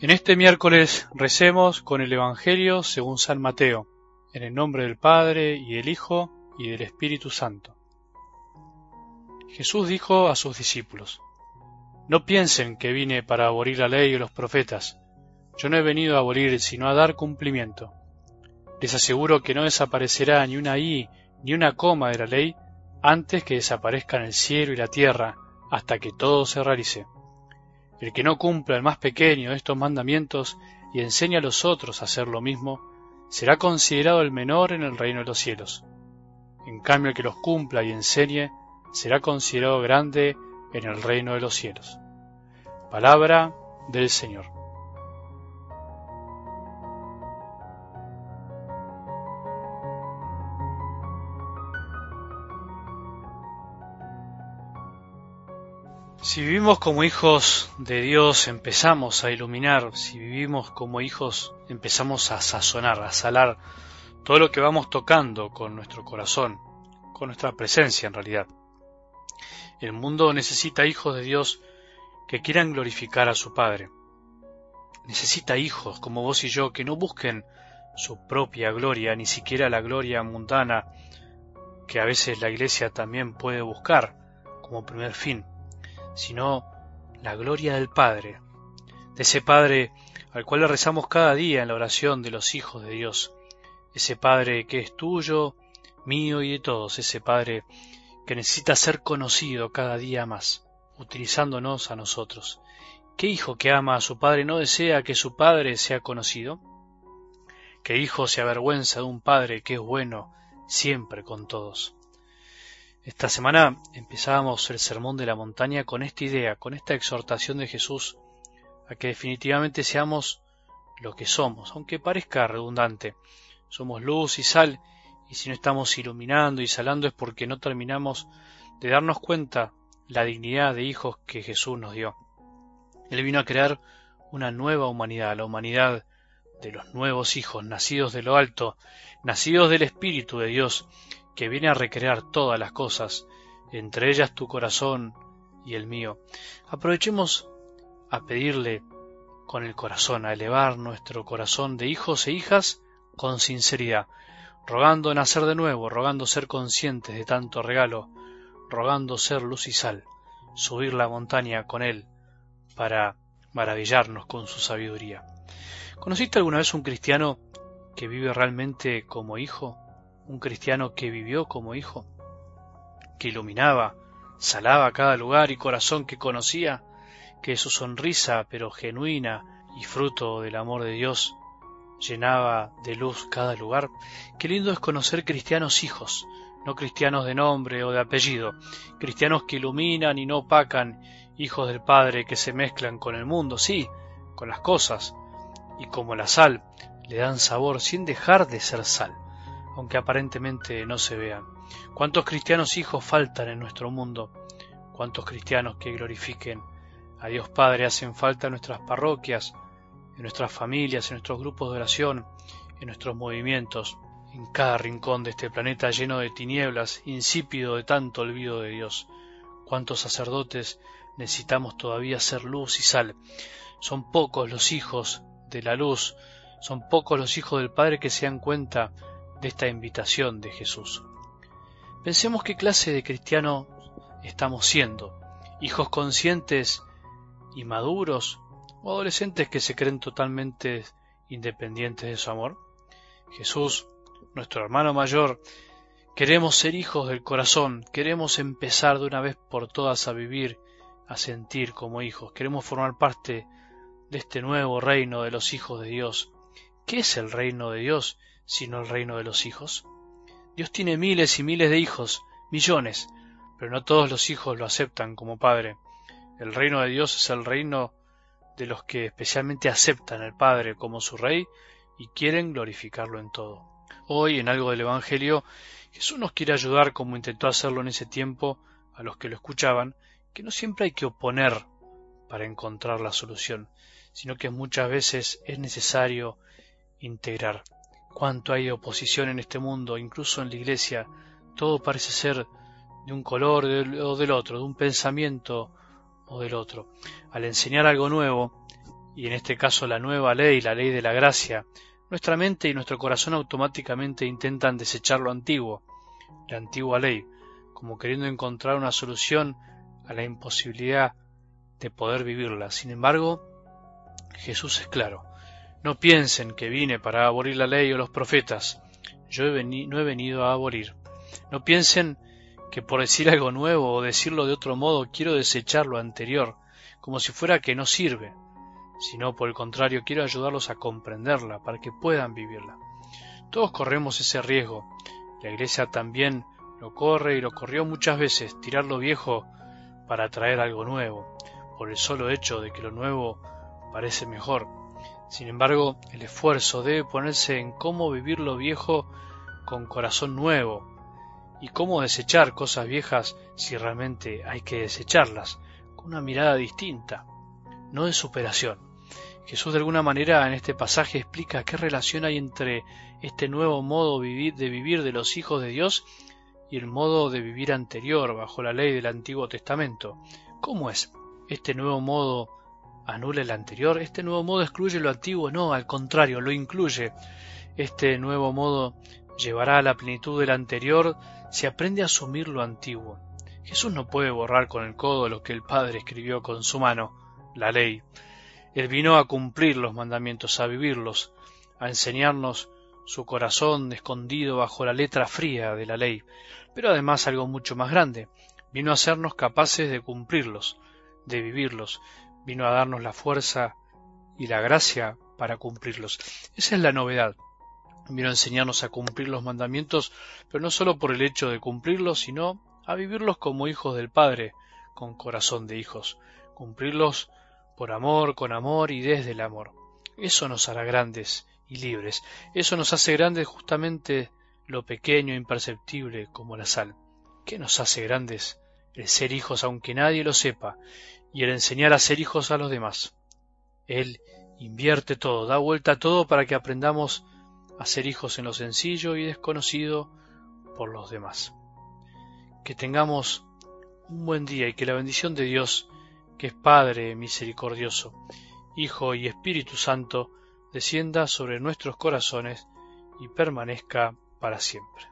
En este miércoles recemos con el Evangelio según San Mateo, en el nombre del Padre y del Hijo y del Espíritu Santo. Jesús dijo a sus discípulos, No piensen que vine para abolir la ley y los profetas. Yo no he venido a abolir, sino a dar cumplimiento. Les aseguro que no desaparecerá ni una i ni una coma de la ley antes que desaparezcan el cielo y la tierra, hasta que todo se realice. El que no cumpla el más pequeño de estos mandamientos y enseña a los otros a hacer lo mismo, será considerado el menor en el reino de los cielos. En cambio, el que los cumpla y enseñe será considerado grande en el reino de los cielos. Palabra del Señor. Si vivimos como hijos de Dios empezamos a iluminar, si vivimos como hijos empezamos a sazonar, a salar todo lo que vamos tocando con nuestro corazón, con nuestra presencia en realidad. El mundo necesita hijos de Dios que quieran glorificar a su Padre. Necesita hijos como vos y yo que no busquen su propia gloria, ni siquiera la gloria mundana que a veces la Iglesia también puede buscar como primer fin sino la gloria del Padre, de ese Padre al cual le rezamos cada día en la oración de los hijos de Dios, ese Padre que es tuyo, mío y de todos, ese Padre que necesita ser conocido cada día más, utilizándonos a nosotros. ¿Qué hijo que ama a su padre no desea que su padre sea conocido? ¿Qué hijo se avergüenza de un padre que es bueno siempre con todos? Esta semana empezábamos el Sermón de la Montaña con esta idea, con esta exhortación de Jesús a que definitivamente seamos lo que somos, aunque parezca redundante. Somos luz y sal, y si no estamos iluminando y salando es porque no terminamos de darnos cuenta la dignidad de hijos que Jesús nos dio. Él vino a crear una nueva humanidad, la humanidad de los nuevos hijos, nacidos de lo alto, nacidos del Espíritu de Dios, que viene a recrear todas las cosas, entre ellas tu corazón y el mío. Aprovechemos a pedirle con el corazón, a elevar nuestro corazón de hijos e hijas con sinceridad, rogando nacer de nuevo, rogando ser conscientes de tanto regalo, rogando ser luz y sal, subir la montaña con Él para maravillarnos con su sabiduría. ¿Conociste alguna vez un cristiano que vive realmente como hijo? Un cristiano que vivió como hijo, que iluminaba, salaba cada lugar y corazón que conocía, que su sonrisa, pero genuina y fruto del amor de Dios, llenaba de luz cada lugar. Qué lindo es conocer cristianos hijos, no cristianos de nombre o de apellido, cristianos que iluminan y no opacan, hijos del Padre que se mezclan con el mundo, sí, con las cosas, y como la sal, le dan sabor sin dejar de ser sal aunque aparentemente no se vean. ¿Cuántos cristianos hijos faltan en nuestro mundo? ¿Cuántos cristianos que glorifiquen a Dios Padre hacen falta en nuestras parroquias, en nuestras familias, en nuestros grupos de oración, en nuestros movimientos, en cada rincón de este planeta lleno de tinieblas, insípido de tanto olvido de Dios? ¿Cuántos sacerdotes necesitamos todavía ser luz y sal? Son pocos los hijos de la luz, son pocos los hijos del Padre que se dan cuenta de esta invitación de Jesús. Pensemos qué clase de cristiano estamos siendo, hijos conscientes y maduros o adolescentes que se creen totalmente independientes de su amor. Jesús, nuestro hermano mayor, queremos ser hijos del corazón, queremos empezar de una vez por todas a vivir, a sentir como hijos, queremos formar parte de este nuevo reino de los hijos de Dios. ¿Qué es el reino de Dios? sino el reino de los hijos? Dios tiene miles y miles de hijos, millones, pero no todos los hijos lo aceptan como Padre. El reino de Dios es el reino de los que especialmente aceptan al Padre como su Rey y quieren glorificarlo en todo. Hoy, en algo del Evangelio, Jesús nos quiere ayudar, como intentó hacerlo en ese tiempo, a los que lo escuchaban, que no siempre hay que oponer para encontrar la solución, sino que muchas veces es necesario integrar cuánto hay oposición en este mundo, incluso en la iglesia, todo parece ser de un color o del otro, de un pensamiento o del otro. Al enseñar algo nuevo, y en este caso la nueva ley, la ley de la gracia, nuestra mente y nuestro corazón automáticamente intentan desechar lo antiguo, la antigua ley, como queriendo encontrar una solución a la imposibilidad de poder vivirla. Sin embargo, Jesús es claro. No piensen que vine para abolir la ley o los profetas. Yo no he venido a abolir. No piensen que por decir algo nuevo o decirlo de otro modo quiero desechar lo anterior, como si fuera que no sirve, sino por el contrario quiero ayudarlos a comprenderla para que puedan vivirla. Todos corremos ese riesgo. La Iglesia también lo corre y lo corrió muchas veces, tirar lo viejo para traer algo nuevo, por el solo hecho de que lo nuevo parece mejor. Sin embargo, el esfuerzo debe ponerse en cómo vivir lo viejo con corazón nuevo, y cómo desechar cosas viejas si realmente hay que desecharlas, con una mirada distinta, no de superación. Jesús de alguna manera en este pasaje explica qué relación hay entre este nuevo modo de vivir de los hijos de Dios y el modo de vivir anterior bajo la ley del Antiguo Testamento. ¿Cómo es? ¿Este nuevo modo anula el anterior? ¿Este nuevo modo excluye lo antiguo? No, al contrario, lo incluye. Este nuevo modo llevará a la plenitud del anterior si aprende a asumir lo antiguo. Jesús no puede borrar con el codo lo que el Padre escribió con su mano, la ley. Él vino a cumplir los mandamientos, a vivirlos, a enseñarnos su corazón escondido bajo la letra fría de la ley, pero además algo mucho más grande. Vino a hacernos capaces de cumplirlos, de vivirlos, vino a darnos la fuerza y la gracia para cumplirlos. Esa es la novedad. Vino a enseñarnos a cumplir los mandamientos, pero no solo por el hecho de cumplirlos, sino a vivirlos como hijos del Padre, con corazón de hijos, cumplirlos por amor, con amor y desde el amor. Eso nos hará grandes y libres. Eso nos hace grandes justamente lo pequeño e imperceptible como la sal. ¿Qué nos hace grandes? El ser hijos aunque nadie lo sepa, y el enseñar a ser hijos a los demás. Él invierte todo, da vuelta a todo para que aprendamos a ser hijos en lo sencillo y desconocido por los demás. Que tengamos un buen día y que la bendición de Dios, que es Padre misericordioso, Hijo y Espíritu Santo, descienda sobre nuestros corazones y permanezca para siempre.